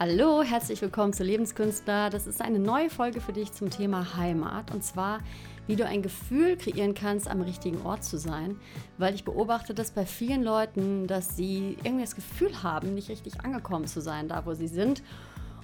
Hallo, herzlich willkommen zu Lebenskünstler. Das ist eine neue Folge für dich zum Thema Heimat und zwar, wie du ein Gefühl kreieren kannst, am richtigen Ort zu sein, weil ich beobachte das bei vielen Leuten, dass sie irgendwie das Gefühl haben, nicht richtig angekommen zu sein, da wo sie sind.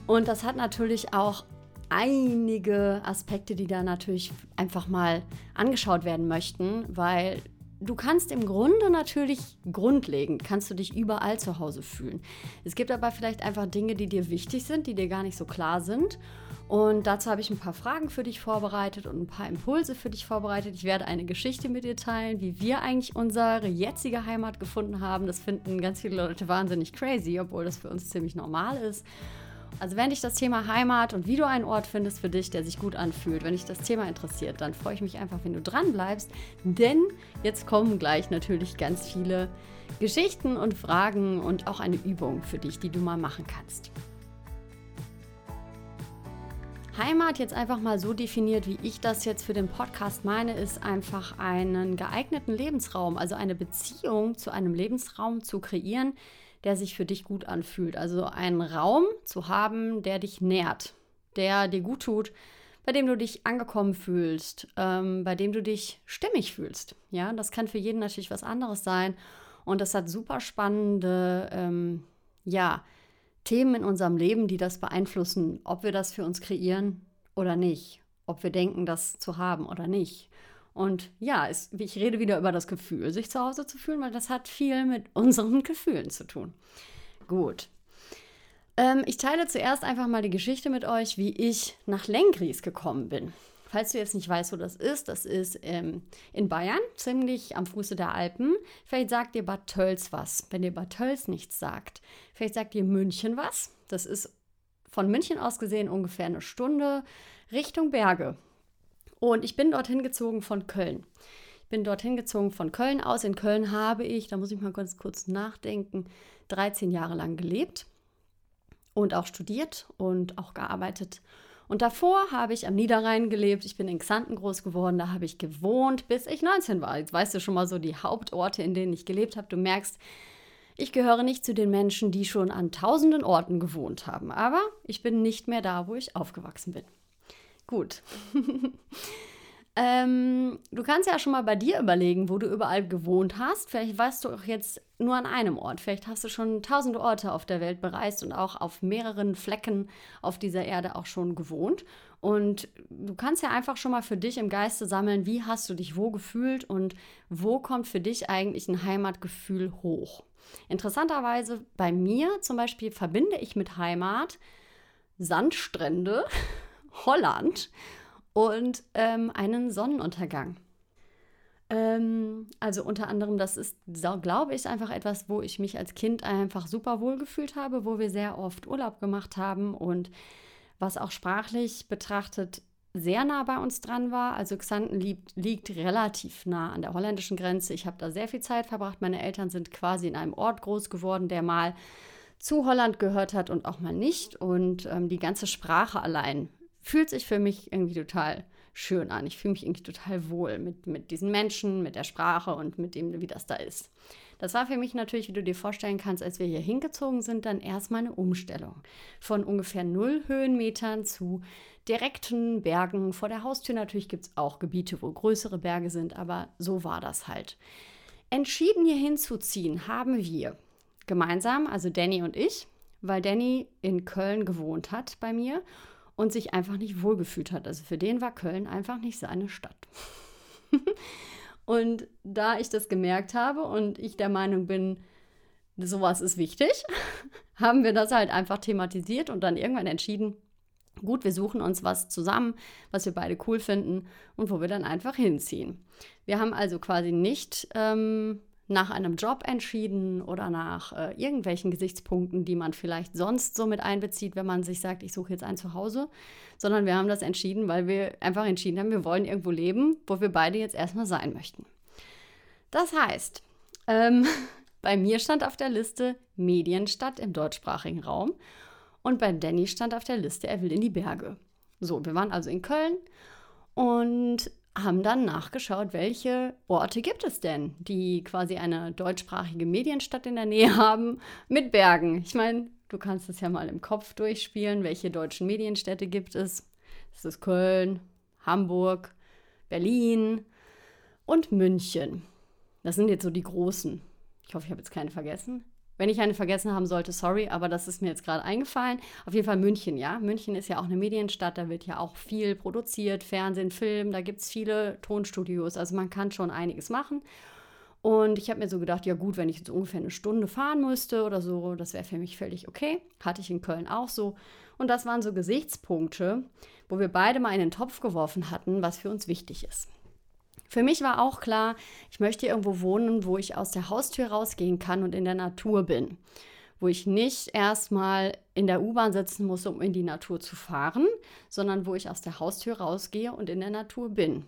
Und das hat natürlich auch einige Aspekte, die da natürlich einfach mal angeschaut werden möchten, weil du kannst im Grunde natürlich grundlegend, kannst du dich überall zu Hause fühlen. Es gibt aber vielleicht einfach Dinge, die dir wichtig sind, die dir gar nicht so klar sind. Und dazu habe ich ein paar Fragen für dich vorbereitet und ein paar Impulse für dich vorbereitet. Ich werde eine Geschichte mit dir teilen, wie wir eigentlich unsere jetzige Heimat gefunden haben. Das finden ganz viele Leute wahnsinnig crazy, obwohl das für uns ziemlich normal ist. Also wenn dich das Thema Heimat und wie du einen Ort findest für dich, der sich gut anfühlt, wenn dich das Thema interessiert, dann freue ich mich einfach, wenn du dran bleibst, denn jetzt kommen gleich natürlich ganz viele Geschichten und Fragen und auch eine Übung für dich, die du mal machen kannst. Heimat jetzt einfach mal so definiert, wie ich das jetzt für den Podcast meine, ist einfach einen geeigneten Lebensraum, also eine Beziehung zu einem Lebensraum zu kreieren, der sich für dich gut anfühlt. Also einen Raum zu haben, der dich nährt, der dir gut tut, bei dem du dich angekommen fühlst, ähm, bei dem du dich stimmig fühlst. Ja, das kann für jeden natürlich was anderes sein. Und das hat super spannende, ähm, ja, Themen in unserem Leben, die das beeinflussen, ob wir das für uns kreieren oder nicht, ob wir denken, das zu haben oder nicht. Und ja, es, ich rede wieder über das Gefühl, sich zu Hause zu fühlen, weil das hat viel mit unseren Gefühlen zu tun. Gut. Ähm, ich teile zuerst einfach mal die Geschichte mit euch, wie ich nach Lengries gekommen bin. Falls du jetzt nicht weißt, wo das ist, das ist ähm, in Bayern, ziemlich am Fuße der Alpen. Vielleicht sagt dir Bad Tölz was. Wenn dir Bad Tölz nichts sagt, vielleicht sagt dir München was. Das ist von München aus gesehen ungefähr eine Stunde Richtung Berge. Und ich bin dorthin gezogen von Köln. Ich bin dorthin gezogen von Köln aus. In Köln habe ich, da muss ich mal ganz kurz nachdenken, 13 Jahre lang gelebt und auch studiert und auch gearbeitet. Und davor habe ich am Niederrhein gelebt. Ich bin in Xanten groß geworden. Da habe ich gewohnt, bis ich 19 war. Jetzt weißt du schon mal so die Hauptorte, in denen ich gelebt habe. Du merkst, ich gehöre nicht zu den Menschen, die schon an tausenden Orten gewohnt haben. Aber ich bin nicht mehr da, wo ich aufgewachsen bin. Gut. ähm, du kannst ja schon mal bei dir überlegen, wo du überall gewohnt hast. Vielleicht warst du auch jetzt nur an einem Ort. Vielleicht hast du schon tausende Orte auf der Welt bereist und auch auf mehreren Flecken auf dieser Erde auch schon gewohnt. Und du kannst ja einfach schon mal für dich im Geiste sammeln, wie hast du dich wo gefühlt und wo kommt für dich eigentlich ein Heimatgefühl hoch. Interessanterweise bei mir zum Beispiel verbinde ich mit Heimat Sandstrände Holland und ähm, einen Sonnenuntergang. Ähm, also unter anderem, das ist, glaube ich, einfach etwas, wo ich mich als Kind einfach super wohl gefühlt habe, wo wir sehr oft Urlaub gemacht haben und was auch sprachlich betrachtet sehr nah bei uns dran war. Also Xanten liegt, liegt relativ nah an der holländischen Grenze. Ich habe da sehr viel Zeit verbracht. Meine Eltern sind quasi in einem Ort groß geworden, der mal zu Holland gehört hat und auch mal nicht. Und ähm, die ganze Sprache allein fühlt sich für mich irgendwie total schön an. Ich fühle mich irgendwie total wohl mit, mit diesen Menschen, mit der Sprache und mit dem, wie das da ist. Das war für mich natürlich, wie du dir vorstellen kannst, als wir hier hingezogen sind, dann erstmal eine Umstellung. Von ungefähr null Höhenmetern zu direkten Bergen. Vor der Haustür natürlich gibt es auch Gebiete, wo größere Berge sind, aber so war das halt. Entschieden hier hinzuziehen haben wir gemeinsam, also Danny und ich, weil Danny in Köln gewohnt hat bei mir und sich einfach nicht wohlgefühlt hat. Also für den war Köln einfach nicht seine Stadt. und da ich das gemerkt habe und ich der Meinung bin, sowas ist wichtig, haben wir das halt einfach thematisiert und dann irgendwann entschieden, gut, wir suchen uns was zusammen, was wir beide cool finden und wo wir dann einfach hinziehen. Wir haben also quasi nicht ähm, nach einem Job entschieden oder nach äh, irgendwelchen Gesichtspunkten, die man vielleicht sonst so mit einbezieht, wenn man sich sagt, ich suche jetzt ein Zuhause, sondern wir haben das entschieden, weil wir einfach entschieden haben, wir wollen irgendwo leben, wo wir beide jetzt erstmal sein möchten. Das heißt, ähm, bei mir stand auf der Liste Medienstadt im deutschsprachigen Raum und bei Danny stand auf der Liste, er will in die Berge. So, wir waren also in Köln und haben dann nachgeschaut, welche Orte gibt es denn, die quasi eine deutschsprachige Medienstadt in der Nähe haben mit Bergen. Ich meine, Du kannst es ja mal im Kopf durchspielen. Welche deutschen Medienstädte gibt es? Es ist Köln, Hamburg, Berlin und München. Das sind jetzt so die großen. Ich hoffe, ich habe jetzt keine vergessen. Wenn ich eine vergessen haben sollte, sorry, aber das ist mir jetzt gerade eingefallen. Auf jeden Fall München, ja. München ist ja auch eine Medienstadt, da wird ja auch viel produziert, Fernsehen, Film, da gibt es viele Tonstudios. Also man kann schon einiges machen. Und ich habe mir so gedacht, ja gut, wenn ich jetzt ungefähr eine Stunde fahren müsste oder so, das wäre für mich völlig okay. Hatte ich in Köln auch so. Und das waren so Gesichtspunkte, wo wir beide mal in den Topf geworfen hatten, was für uns wichtig ist. Für mich war auch klar, ich möchte irgendwo wohnen, wo ich aus der Haustür rausgehen kann und in der Natur bin. Wo ich nicht erstmal in der U-Bahn sitzen muss, um in die Natur zu fahren, sondern wo ich aus der Haustür rausgehe und in der Natur bin.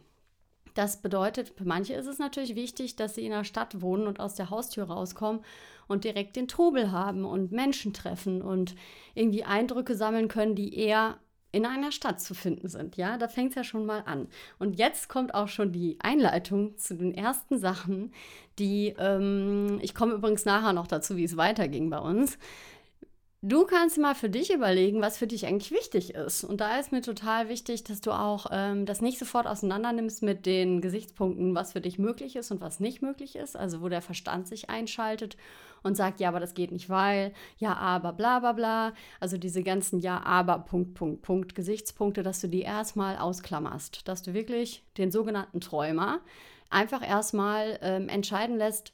Das bedeutet, für manche ist es natürlich wichtig, dass sie in der Stadt wohnen und aus der Haustür rauskommen und direkt den Trubel haben und Menschen treffen und irgendwie Eindrücke sammeln können, die eher in einer Stadt zu finden sind. Ja, da fängt es ja schon mal an. Und jetzt kommt auch schon die Einleitung zu den ersten Sachen, die, ähm, ich komme übrigens nachher noch dazu, wie es weiterging bei uns. Du kannst mal für dich überlegen, was für dich eigentlich wichtig ist. Und da ist mir total wichtig, dass du auch ähm, das nicht sofort auseinander nimmst mit den Gesichtspunkten, was für dich möglich ist und was nicht möglich ist. Also wo der Verstand sich einschaltet und sagt, ja, aber das geht nicht, weil, ja, aber, bla bla bla. Also diese ganzen Ja, aber, Punkt, Punkt, Punkt, Gesichtspunkte, dass du die erstmal ausklammerst. Dass du wirklich den sogenannten Träumer einfach erstmal ähm, entscheiden lässt,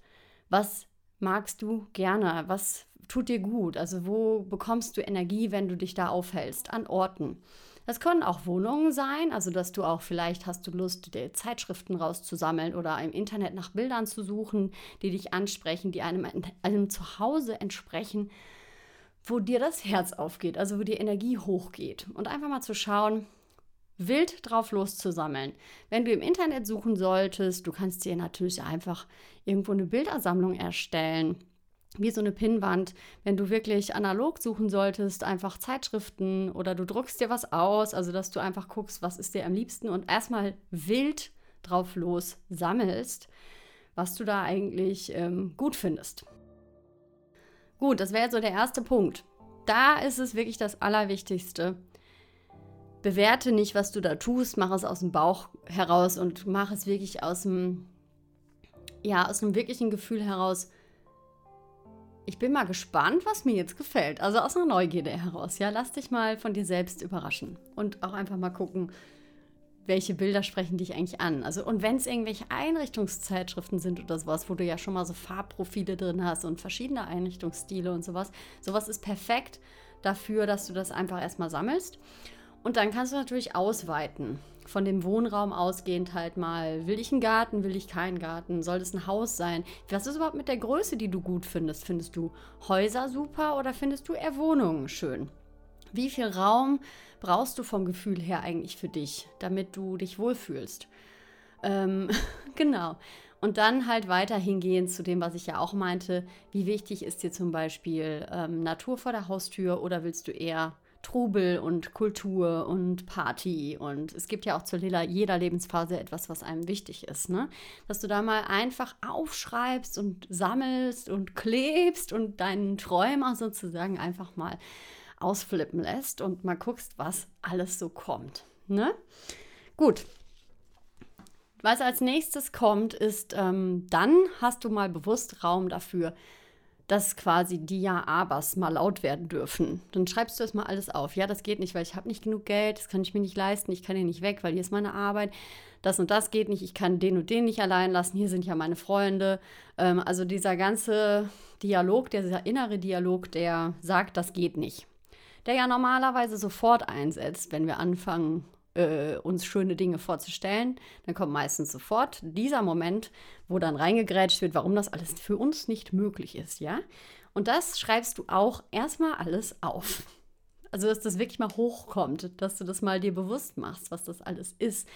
was magst du gerne, was tut dir gut? Also wo bekommst du Energie, wenn du dich da aufhältst? An Orten. Das können auch Wohnungen sein, also dass du auch vielleicht hast du Lust, dir Zeitschriften rauszusammeln oder im Internet nach Bildern zu suchen, die dich ansprechen, die einem, einem Zuhause entsprechen, wo dir das Herz aufgeht, also wo die Energie hochgeht. Und einfach mal zu schauen, wild drauf loszusammeln. Wenn du im Internet suchen solltest, du kannst dir natürlich einfach irgendwo eine Bildersammlung erstellen wie so eine Pinnwand, wenn du wirklich analog suchen solltest, einfach Zeitschriften oder du druckst dir was aus, also dass du einfach guckst, was ist dir am liebsten und erstmal wild drauf los sammelst, was du da eigentlich ähm, gut findest. Gut, das wäre so der erste Punkt. Da ist es wirklich das Allerwichtigste. Bewerte nicht, was du da tust, mach es aus dem Bauch heraus und mach es wirklich aus dem, ja, aus einem wirklichen Gefühl heraus, ich bin mal gespannt, was mir jetzt gefällt. Also aus einer Neugierde heraus. Ja, lass dich mal von dir selbst überraschen. Und auch einfach mal gucken, welche Bilder sprechen dich eigentlich an. Also, und wenn es irgendwelche Einrichtungszeitschriften sind oder sowas, wo du ja schon mal so Farbprofile drin hast und verschiedene Einrichtungsstile und sowas, sowas ist perfekt dafür, dass du das einfach erstmal sammelst. Und dann kannst du natürlich ausweiten von dem Wohnraum ausgehend halt mal, will ich einen Garten, will ich keinen Garten, soll das ein Haus sein? Was ist überhaupt mit der Größe, die du gut findest? Findest du Häuser super oder findest du eher Wohnungen schön? Wie viel Raum brauchst du vom Gefühl her eigentlich für dich, damit du dich wohlfühlst? Ähm, genau. Und dann halt weiter hingehen zu dem, was ich ja auch meinte. Wie wichtig ist dir zum Beispiel ähm, Natur vor der Haustür oder willst du eher Trubel und Kultur und Party. Und es gibt ja auch zu jeder Lebensphase etwas, was einem wichtig ist. Ne? Dass du da mal einfach aufschreibst und sammelst und klebst und deinen Träumer sozusagen einfach mal ausflippen lässt und mal guckst, was alles so kommt. Ne? Gut. Was als nächstes kommt, ist, ähm, dann hast du mal bewusst Raum dafür, dass quasi die Ja-Abers mal laut werden dürfen. Dann schreibst du das mal alles auf. Ja, das geht nicht, weil ich habe nicht genug Geld, das kann ich mir nicht leisten, ich kann hier nicht weg, weil hier ist meine Arbeit. Das und das geht nicht, ich kann den und den nicht allein lassen, hier sind ja meine Freunde. Ähm, also dieser ganze Dialog, dieser innere Dialog, der sagt, das geht nicht. Der ja normalerweise sofort einsetzt, wenn wir anfangen, äh, uns schöne Dinge vorzustellen, dann kommt meistens sofort dieser Moment, wo dann reingegrätscht wird, warum das alles für uns nicht möglich ist, ja? Und das schreibst du auch erstmal alles auf. Also, dass das wirklich mal hochkommt, dass du das mal dir bewusst machst, was das alles ist.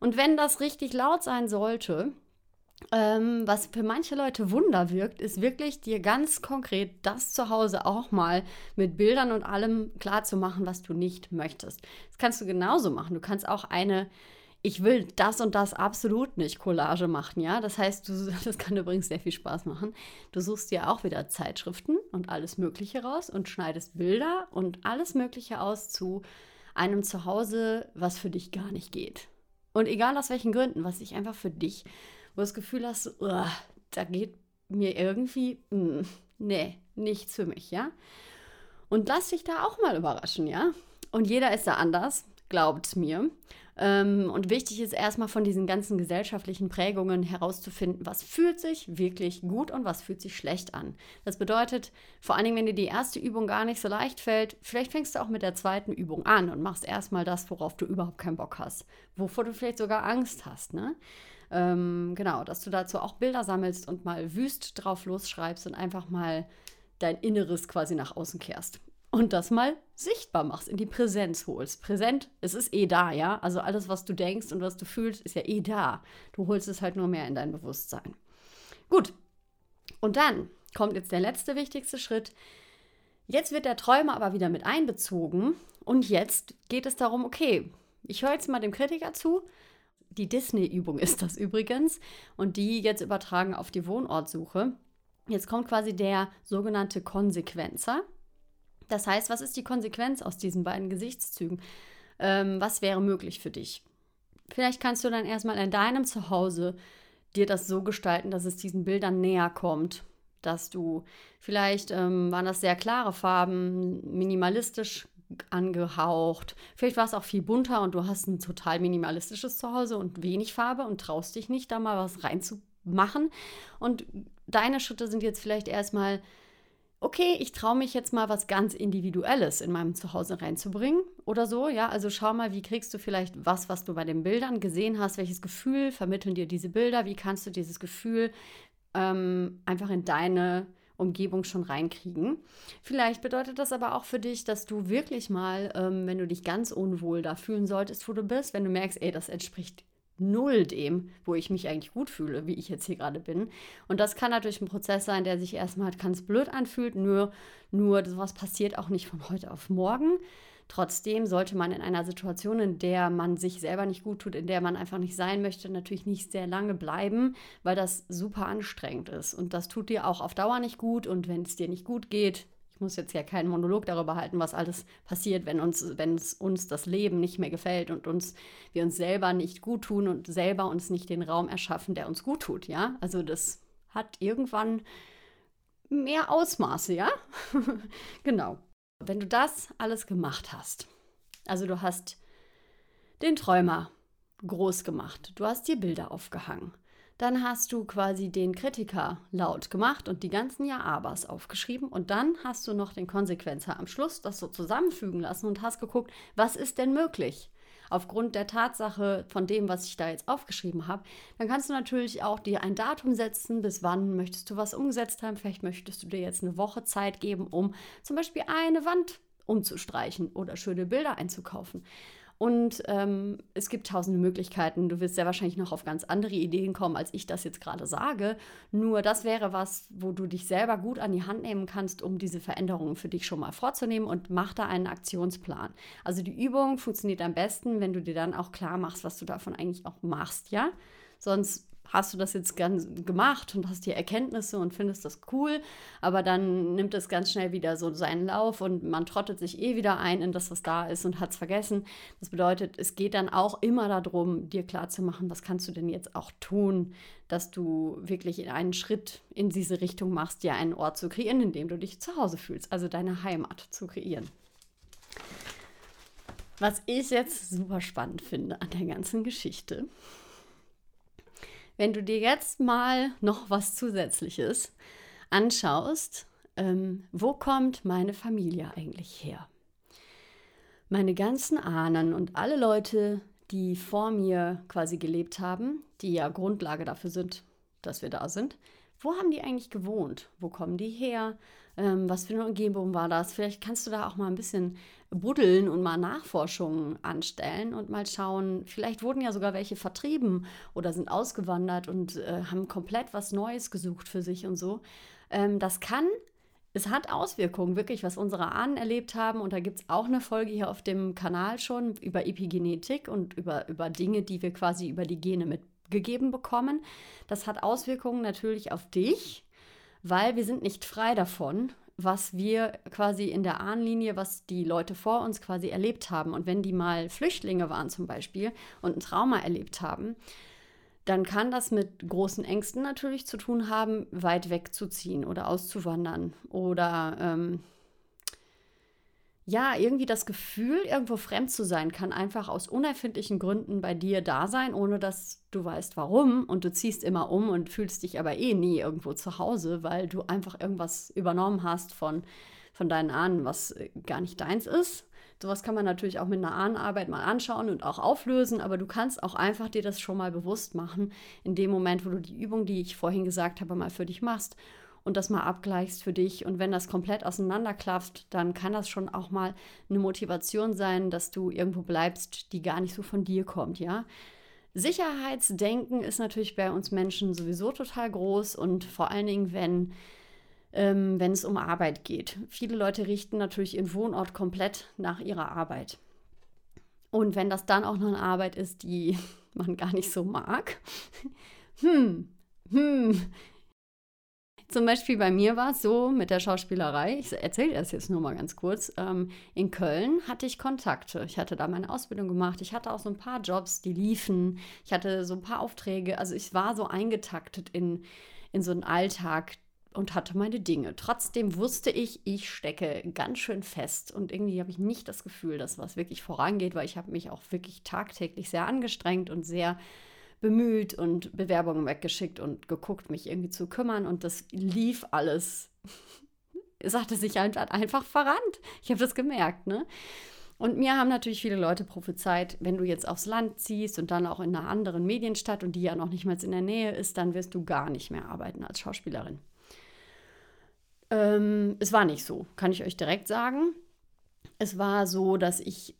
Und wenn das richtig laut sein sollte, ähm, was für manche Leute Wunder wirkt, ist wirklich dir ganz konkret das zu Hause auch mal mit Bildern und allem klar zu machen, was du nicht möchtest. Das kannst du genauso machen. Du kannst auch eine ich will das und das absolut nicht Collage machen, ja. Das heißt, du, das kann übrigens sehr viel Spaß machen. Du suchst dir auch wieder Zeitschriften und alles Mögliche raus und schneidest Bilder und alles Mögliche aus zu einem Zuhause, was für dich gar nicht geht. Und egal aus welchen Gründen, was sich einfach für dich, wo du das Gefühl hast, uh, da geht mir irgendwie, mh, mm, nee, nichts für mich, ja. Und lass dich da auch mal überraschen, ja. Und jeder ist da anders, glaubt mir. Ähm, und wichtig ist erstmal von diesen ganzen gesellschaftlichen Prägungen herauszufinden, was fühlt sich wirklich gut und was fühlt sich schlecht an. Das bedeutet, vor allen Dingen, wenn dir die erste Übung gar nicht so leicht fällt, vielleicht fängst du auch mit der zweiten Übung an und machst erstmal das, worauf du überhaupt keinen Bock hast, wovor du vielleicht sogar Angst hast. Ne? Ähm, genau, dass du dazu auch Bilder sammelst und mal wüst drauf losschreibst und einfach mal dein Inneres quasi nach außen kehrst und das mal sichtbar machst, in die Präsenz holst. Präsent, es ist eh da, ja. Also alles, was du denkst und was du fühlst, ist ja eh da. Du holst es halt nur mehr in dein Bewusstsein. Gut. Und dann kommt jetzt der letzte wichtigste Schritt. Jetzt wird der Träumer aber wieder mit einbezogen und jetzt geht es darum, okay, ich höre jetzt mal dem Kritiker zu. Die Disney-Übung ist das übrigens und die jetzt übertragen auf die Wohnortsuche. Jetzt kommt quasi der sogenannte Konsequenzer. Das heißt, was ist die Konsequenz aus diesen beiden Gesichtszügen? Ähm, was wäre möglich für dich? Vielleicht kannst du dann erstmal in deinem Zuhause dir das so gestalten, dass es diesen Bildern näher kommt. Dass du vielleicht ähm, waren das sehr klare Farben, minimalistisch angehaucht. Vielleicht war es auch viel bunter und du hast ein total minimalistisches Zuhause und wenig Farbe und traust dich nicht, da mal was reinzumachen. Und deine Schritte sind jetzt vielleicht erstmal okay, ich traue mich jetzt mal was ganz Individuelles in meinem Zuhause reinzubringen oder so. Ja, also schau mal, wie kriegst du vielleicht was, was du bei den Bildern gesehen hast, welches Gefühl vermitteln dir diese Bilder, wie kannst du dieses Gefühl ähm, einfach in deine Umgebung schon reinkriegen. Vielleicht bedeutet das aber auch für dich, dass du wirklich mal, ähm, wenn du dich ganz unwohl da fühlen solltest, wo du bist, wenn du merkst, ey, das entspricht null dem, wo ich mich eigentlich gut fühle, wie ich jetzt hier gerade bin. Und das kann natürlich ein Prozess sein, der sich erstmal ganz blöd anfühlt, nur, nur sowas passiert auch nicht von heute auf morgen. Trotzdem sollte man in einer Situation, in der man sich selber nicht gut tut, in der man einfach nicht sein möchte, natürlich nicht sehr lange bleiben, weil das super anstrengend ist. Und das tut dir auch auf Dauer nicht gut. Und wenn es dir nicht gut geht, muss jetzt ja keinen Monolog darüber halten, was alles passiert, wenn uns, wenn es uns das Leben nicht mehr gefällt und uns, wir uns selber nicht gut tun und selber uns nicht den Raum erschaffen, der uns gut tut, ja. Also das hat irgendwann mehr Ausmaße, ja. genau. Wenn du das alles gemacht hast, also du hast den Träumer groß gemacht, du hast dir Bilder aufgehangen, dann hast du quasi den Kritiker laut gemacht und die ganzen Ja-Abers aufgeschrieben und dann hast du noch den Konsequenzer am Schluss das so zusammenfügen lassen und hast geguckt, was ist denn möglich? Aufgrund der Tatsache von dem, was ich da jetzt aufgeschrieben habe, dann kannst du natürlich auch dir ein Datum setzen, bis wann möchtest du was umgesetzt haben. Vielleicht möchtest du dir jetzt eine Woche Zeit geben, um zum Beispiel eine Wand umzustreichen oder schöne Bilder einzukaufen. Und ähm, es gibt tausende Möglichkeiten. Du wirst sehr wahrscheinlich noch auf ganz andere Ideen kommen, als ich das jetzt gerade sage. Nur das wäre was, wo du dich selber gut an die Hand nehmen kannst, um diese Veränderungen für dich schon mal vorzunehmen und mach da einen Aktionsplan. Also die Übung funktioniert am besten, wenn du dir dann auch klar machst, was du davon eigentlich auch machst, ja? Sonst hast du das jetzt ganz gemacht und hast hier Erkenntnisse und findest das cool, aber dann nimmt es ganz schnell wieder so seinen Lauf und man trottet sich eh wieder ein in das, was da ist und hat es vergessen. Das bedeutet, es geht dann auch immer darum, dir klarzumachen, was kannst du denn jetzt auch tun, dass du wirklich einen Schritt in diese Richtung machst, dir einen Ort zu kreieren, in dem du dich zu Hause fühlst, also deine Heimat zu kreieren. Was ich jetzt super spannend finde an der ganzen Geschichte, wenn du dir jetzt mal noch was Zusätzliches anschaust, ähm, wo kommt meine Familie eigentlich her? Meine ganzen Ahnen und alle Leute, die vor mir quasi gelebt haben, die ja Grundlage dafür sind, dass wir da sind, wo haben die eigentlich gewohnt? Wo kommen die her? Ähm, was für eine Umgebung war das? Vielleicht kannst du da auch mal ein bisschen buddeln und mal Nachforschungen anstellen und mal schauen, vielleicht wurden ja sogar welche vertrieben oder sind ausgewandert und äh, haben komplett was Neues gesucht für sich und so. Ähm, das kann es hat Auswirkungen, wirklich, was unsere Ahnen erlebt haben. Und da gibt es auch eine Folge hier auf dem Kanal schon über Epigenetik und über, über Dinge, die wir quasi über die Gene mitgegeben bekommen. Das hat Auswirkungen natürlich auf dich, weil wir sind nicht frei davon, was wir quasi in der Ahnenlinie, was die Leute vor uns quasi erlebt haben. Und wenn die mal Flüchtlinge waren zum Beispiel und ein Trauma erlebt haben, dann kann das mit großen Ängsten natürlich zu tun haben, weit wegzuziehen oder auszuwandern oder ähm, ja, irgendwie das Gefühl, irgendwo fremd zu sein, kann einfach aus unerfindlichen Gründen bei dir da sein, ohne dass du weißt, warum. Und du ziehst immer um und fühlst dich aber eh nie irgendwo zu Hause, weil du einfach irgendwas übernommen hast von, von deinen Ahnen, was äh, gar nicht deins ist. Sowas kann man natürlich auch mit einer Ahnenarbeit mal anschauen und auch auflösen, aber du kannst auch einfach dir das schon mal bewusst machen, in dem Moment, wo du die Übung, die ich vorhin gesagt habe, mal für dich machst und das mal abgleichst für dich. Und wenn das komplett auseinanderklafft, dann kann das schon auch mal eine Motivation sein, dass du irgendwo bleibst, die gar nicht so von dir kommt, ja. Sicherheitsdenken ist natürlich bei uns Menschen sowieso total groß und vor allen Dingen, wenn ähm, wenn es um Arbeit geht. Viele Leute richten natürlich ihren Wohnort komplett nach ihrer Arbeit. Und wenn das dann auch noch eine Arbeit ist, die man gar nicht so mag, hm, hm. Zum Beispiel bei mir war es so mit der Schauspielerei, ich erzähle das jetzt nur mal ganz kurz, ähm, in Köln hatte ich Kontakte. Ich hatte da meine Ausbildung gemacht, ich hatte auch so ein paar Jobs, die liefen, ich hatte so ein paar Aufträge, also ich war so eingetaktet in, in so einen Alltag, und hatte meine Dinge. Trotzdem wusste ich, ich stecke ganz schön fest. Und irgendwie habe ich nicht das Gefühl, dass was wirklich vorangeht, weil ich habe mich auch wirklich tagtäglich sehr angestrengt und sehr bemüht und Bewerbungen weggeschickt und geguckt, mich irgendwie zu kümmern und das lief alles. Es hatte sich halt einfach verrannt. Ich habe das gemerkt, ne? Und mir haben natürlich viele Leute prophezeit, wenn du jetzt aufs Land ziehst und dann auch in einer anderen Medienstadt und die ja noch nicht mal in der Nähe ist, dann wirst du gar nicht mehr arbeiten als Schauspielerin. Ähm, es war nicht so, kann ich euch direkt sagen. Es war so, dass ich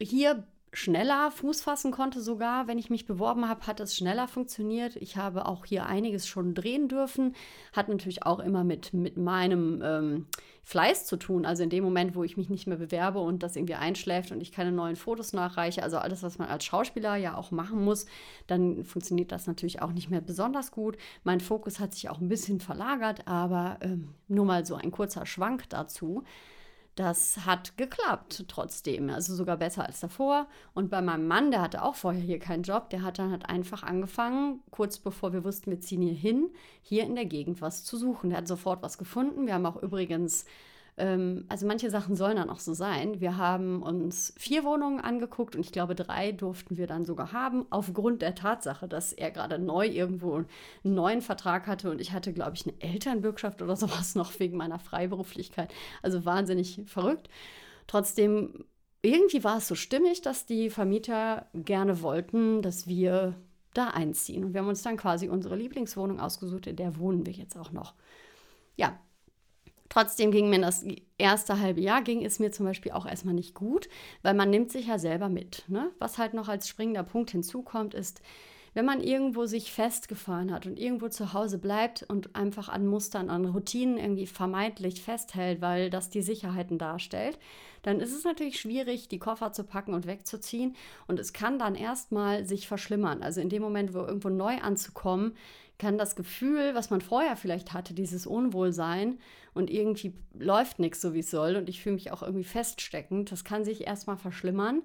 hier schneller Fuß fassen konnte sogar. Wenn ich mich beworben habe, hat es schneller funktioniert. Ich habe auch hier einiges schon drehen dürfen. Hat natürlich auch immer mit, mit meinem ähm, Fleiß zu tun. Also in dem Moment, wo ich mich nicht mehr bewerbe und das irgendwie einschläft und ich keine neuen Fotos nachreiche, also alles, was man als Schauspieler ja auch machen muss, dann funktioniert das natürlich auch nicht mehr besonders gut. Mein Fokus hat sich auch ein bisschen verlagert, aber ähm, nur mal so ein kurzer Schwank dazu das hat geklappt trotzdem, also sogar besser als davor. Und bei meinem Mann, der hatte auch vorher hier keinen Job, der hat dann halt einfach angefangen, kurz bevor wir wussten, wir ziehen hier hin, hier in der Gegend was zu suchen. Der hat sofort was gefunden. Wir haben auch übrigens also manche Sachen sollen dann auch so sein. Wir haben uns vier Wohnungen angeguckt und ich glaube, drei durften wir dann sogar haben, aufgrund der Tatsache, dass er gerade neu irgendwo einen neuen Vertrag hatte und ich hatte, glaube ich, eine Elternbürgschaft oder sowas noch wegen meiner Freiberuflichkeit. Also wahnsinnig verrückt. Trotzdem, irgendwie war es so stimmig, dass die Vermieter gerne wollten, dass wir da einziehen. Und wir haben uns dann quasi unsere Lieblingswohnung ausgesucht, in der wohnen wir jetzt auch noch. Ja, Trotzdem ging mir das erste halbe Jahr, ging es mir zum Beispiel auch erstmal nicht gut, weil man nimmt sich ja selber mit. Ne? Was halt noch als springender Punkt hinzukommt, ist, wenn man irgendwo sich festgefahren hat und irgendwo zu Hause bleibt und einfach an Mustern, an Routinen irgendwie vermeintlich festhält, weil das die Sicherheiten darstellt, dann ist es natürlich schwierig, die Koffer zu packen und wegzuziehen. Und es kann dann erstmal sich verschlimmern. Also in dem Moment, wo irgendwo neu anzukommen, kann das Gefühl, was man vorher vielleicht hatte, dieses Unwohlsein und irgendwie läuft nichts so, wie es soll und ich fühle mich auch irgendwie feststeckend, das kann sich erstmal verschlimmern,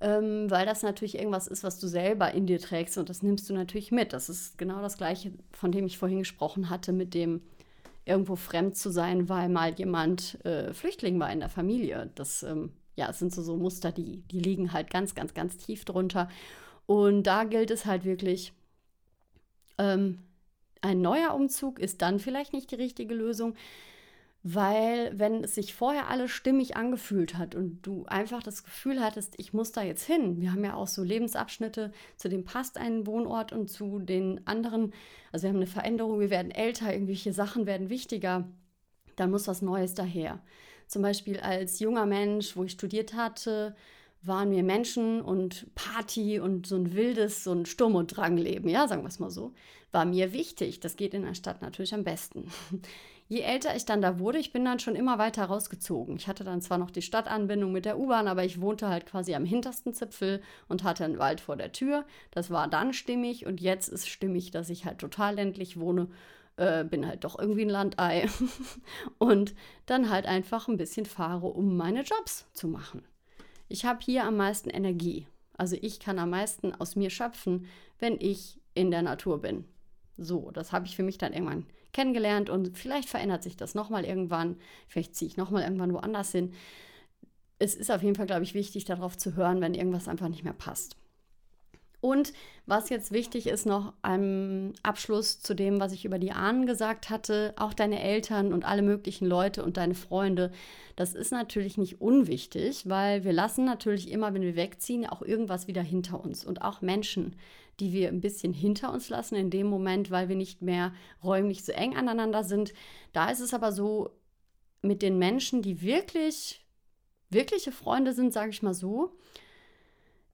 ähm, weil das natürlich irgendwas ist, was du selber in dir trägst und das nimmst du natürlich mit. Das ist genau das Gleiche, von dem ich vorhin gesprochen hatte, mit dem irgendwo fremd zu sein, weil mal jemand äh, Flüchtling war in der Familie. Das ähm, ja, es sind so, so Muster, die, die liegen halt ganz, ganz, ganz tief drunter. Und da gilt es halt wirklich, ähm, ein neuer Umzug ist dann vielleicht nicht die richtige Lösung, weil wenn es sich vorher alles stimmig angefühlt hat und du einfach das Gefühl hattest, ich muss da jetzt hin. Wir haben ja auch so Lebensabschnitte, zu dem passt ein Wohnort und zu den anderen, also wir haben eine Veränderung, wir werden älter, irgendwelche Sachen werden wichtiger, dann muss was Neues daher. Zum Beispiel als junger Mensch, wo ich studiert hatte, waren mir Menschen und Party und so ein wildes, so ein Sturm- und Drangleben, ja, sagen wir es mal so, war mir wichtig. Das geht in der Stadt natürlich am besten. je älter ich dann da wurde, ich bin dann schon immer weiter rausgezogen. Ich hatte dann zwar noch die Stadtanbindung mit der U-Bahn, aber ich wohnte halt quasi am hintersten Zipfel und hatte einen Wald vor der Tür. Das war dann stimmig und jetzt ist stimmig, dass ich halt total ländlich wohne. Äh, bin halt doch irgendwie ein Landei und dann halt einfach ein bisschen fahre, um meine Jobs zu machen. Ich habe hier am meisten Energie. Also ich kann am meisten aus mir schöpfen, wenn ich in der Natur bin. So, das habe ich für mich dann irgendwann kennengelernt und vielleicht verändert sich das nochmal irgendwann. Vielleicht ziehe ich nochmal irgendwann woanders hin. Es ist auf jeden Fall, glaube ich, wichtig, darauf zu hören, wenn irgendwas einfach nicht mehr passt. Und was jetzt wichtig ist, noch am Abschluss zu dem, was ich über die Ahnen gesagt hatte, auch deine Eltern und alle möglichen Leute und deine Freunde, das ist natürlich nicht unwichtig, weil wir lassen natürlich immer, wenn wir wegziehen, auch irgendwas wieder hinter uns und auch Menschen, die wir ein bisschen hinter uns lassen in dem Moment, weil wir nicht mehr räumlich so eng aneinander sind. Da ist es aber so, mit den Menschen, die wirklich, wirkliche Freunde sind, sage ich mal so,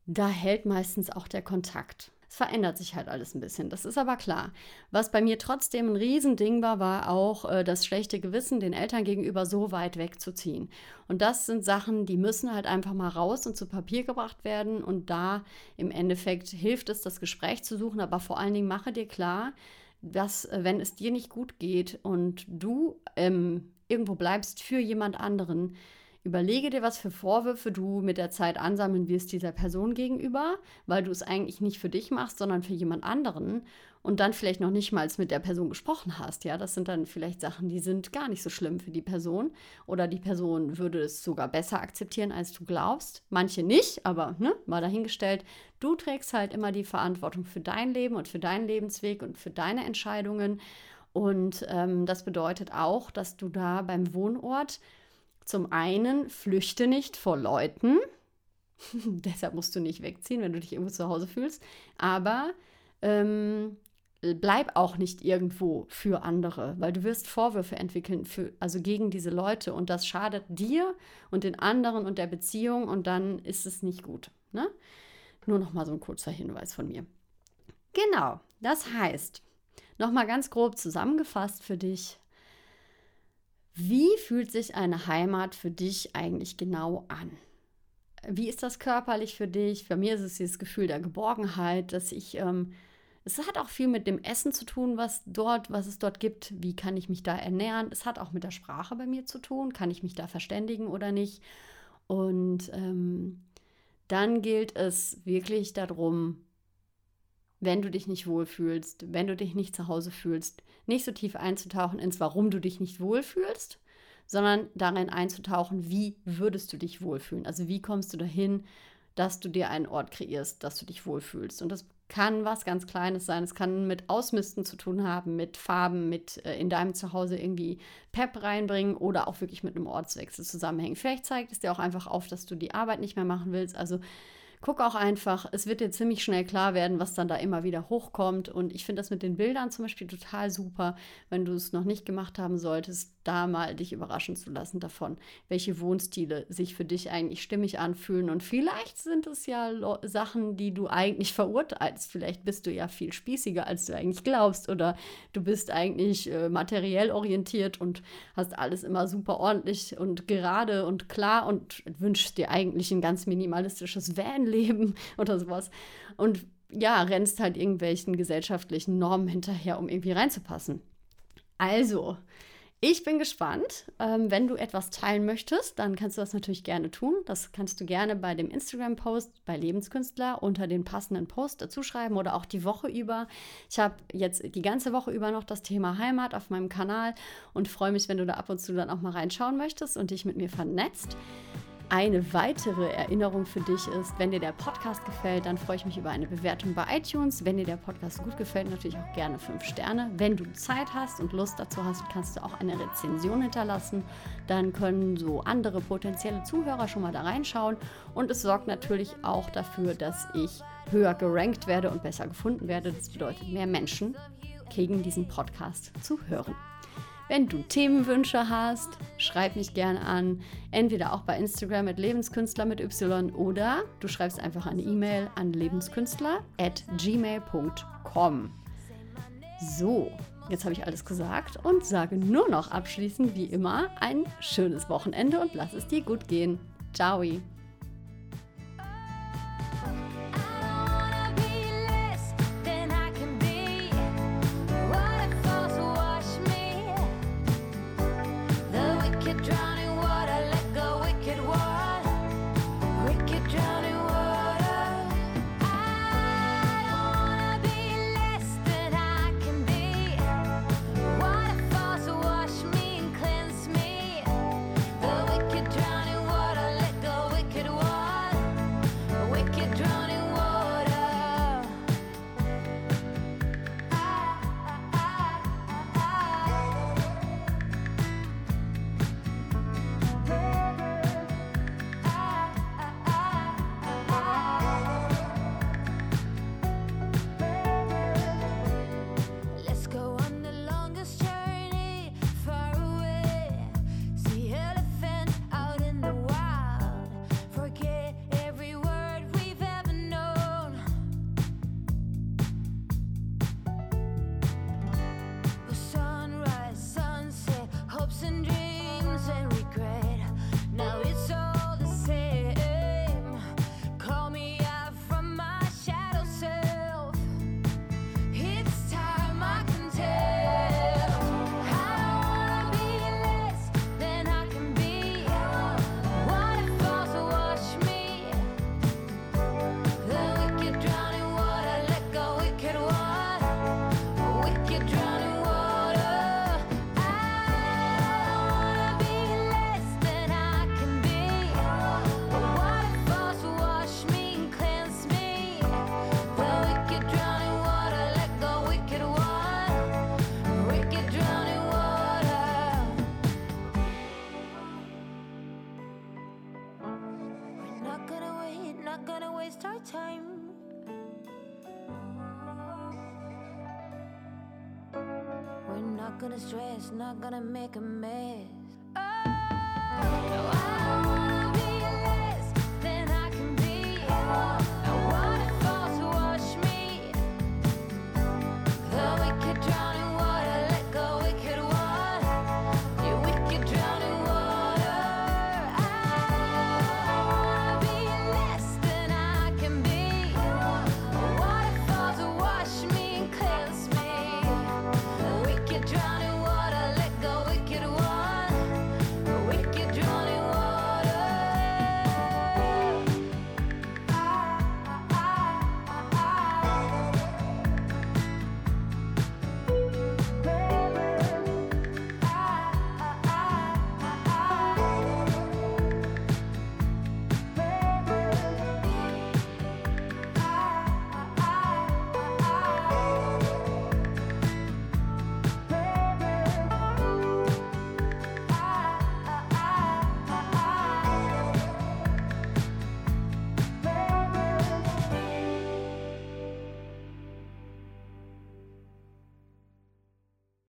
da hält meistens auch der Kontakt. Es verändert sich halt alles ein bisschen, das ist aber klar. Was bei mir trotzdem ein Riesending war, war auch äh, das schlechte Gewissen, den Eltern gegenüber so weit wegzuziehen. Und das sind Sachen, die müssen halt einfach mal raus und zu Papier gebracht werden. Und da im Endeffekt hilft es, das Gespräch zu suchen, aber vor allen Dingen mache dir klar, dass äh, wenn es dir nicht gut geht und du ähm, irgendwo bleibst für jemand anderen, Überlege dir, was für Vorwürfe du mit der Zeit ansammeln wirst dieser Person gegenüber, weil du es eigentlich nicht für dich machst, sondern für jemand anderen und dann vielleicht noch nicht mal mit der Person gesprochen hast. Ja, das sind dann vielleicht Sachen, die sind gar nicht so schlimm für die Person oder die Person würde es sogar besser akzeptieren, als du glaubst. Manche nicht, aber ne, mal dahingestellt. Du trägst halt immer die Verantwortung für dein Leben und für deinen Lebensweg und für deine Entscheidungen. Und ähm, das bedeutet auch, dass du da beim Wohnort zum einen, flüchte nicht vor Leuten. Deshalb musst du nicht wegziehen, wenn du dich irgendwo zu Hause fühlst. Aber ähm, bleib auch nicht irgendwo für andere, weil du wirst Vorwürfe entwickeln, für, also gegen diese Leute. Und das schadet dir und den anderen und der Beziehung und dann ist es nicht gut. Ne? Nur noch mal so ein kurzer Hinweis von mir. Genau, das heißt, noch mal ganz grob zusammengefasst für dich, wie fühlt sich eine Heimat für dich eigentlich genau an? Wie ist das körperlich für dich? Für mir ist es dieses Gefühl der Geborgenheit, dass ich, ähm, es hat auch viel mit dem Essen zu tun, was dort, was es dort gibt. Wie kann ich mich da ernähren? Es hat auch mit der Sprache bei mir zu tun. Kann ich mich da verständigen oder nicht? Und ähm, dann gilt es wirklich darum, wenn du dich nicht wohlfühlst, wenn du dich nicht zu Hause fühlst, nicht so tief einzutauchen ins, warum du dich nicht wohlfühlst, sondern darin einzutauchen, wie würdest du dich wohlfühlen? Also wie kommst du dahin, dass du dir einen Ort kreierst, dass du dich wohlfühlst? Und das kann was ganz Kleines sein. Es kann mit Ausmisten zu tun haben, mit Farben, mit äh, in deinem Zuhause irgendwie Pep reinbringen oder auch wirklich mit einem Ortswechsel zusammenhängen. Vielleicht zeigt es dir auch einfach auf, dass du die Arbeit nicht mehr machen willst. Also guck auch einfach, es wird dir ziemlich schnell klar werden, was dann da immer wieder hochkommt. Und ich finde das mit den Bildern zum Beispiel total super, wenn du es noch nicht gemacht haben solltest, da mal dich überraschen zu lassen davon, welche Wohnstile sich für dich eigentlich stimmig anfühlen. Und vielleicht sind es ja Sachen, die du eigentlich verurteilst. Vielleicht bist du ja viel spießiger, als du eigentlich glaubst. Oder du bist eigentlich äh, materiell orientiert und hast alles immer super ordentlich und gerade und klar und wünschst dir eigentlich ein ganz minimalistisches Van-Leben oder sowas. Und ja, rennst halt irgendwelchen gesellschaftlichen Normen hinterher, um irgendwie reinzupassen. Also, ich bin gespannt. Ähm, wenn du etwas teilen möchtest, dann kannst du das natürlich gerne tun. Das kannst du gerne bei dem Instagram-Post bei Lebenskünstler unter den passenden Post dazu schreiben oder auch die Woche über. Ich habe jetzt die ganze Woche über noch das Thema Heimat auf meinem Kanal und freue mich, wenn du da ab und zu dann auch mal reinschauen möchtest und dich mit mir vernetzt. Eine weitere Erinnerung für dich ist, wenn dir der Podcast gefällt, dann freue ich mich über eine Bewertung bei iTunes. Wenn dir der Podcast gut gefällt, natürlich auch gerne fünf Sterne. Wenn du Zeit hast und Lust dazu hast, kannst du auch eine Rezension hinterlassen. Dann können so andere potenzielle Zuhörer schon mal da reinschauen. Und es sorgt natürlich auch dafür, dass ich höher gerankt werde und besser gefunden werde. Das bedeutet, mehr Menschen kriegen diesen Podcast zu hören. Wenn du Themenwünsche hast, schreib mich gerne an. Entweder auch bei Instagram mit Lebenskünstler mit Y oder du schreibst einfach eine E-Mail an lebenskünstler at gmail.com. So, jetzt habe ich alles gesagt und sage nur noch abschließend wie immer ein schönes Wochenende und lass es dir gut gehen. Ciao. Gonna stress, not gonna make a mess.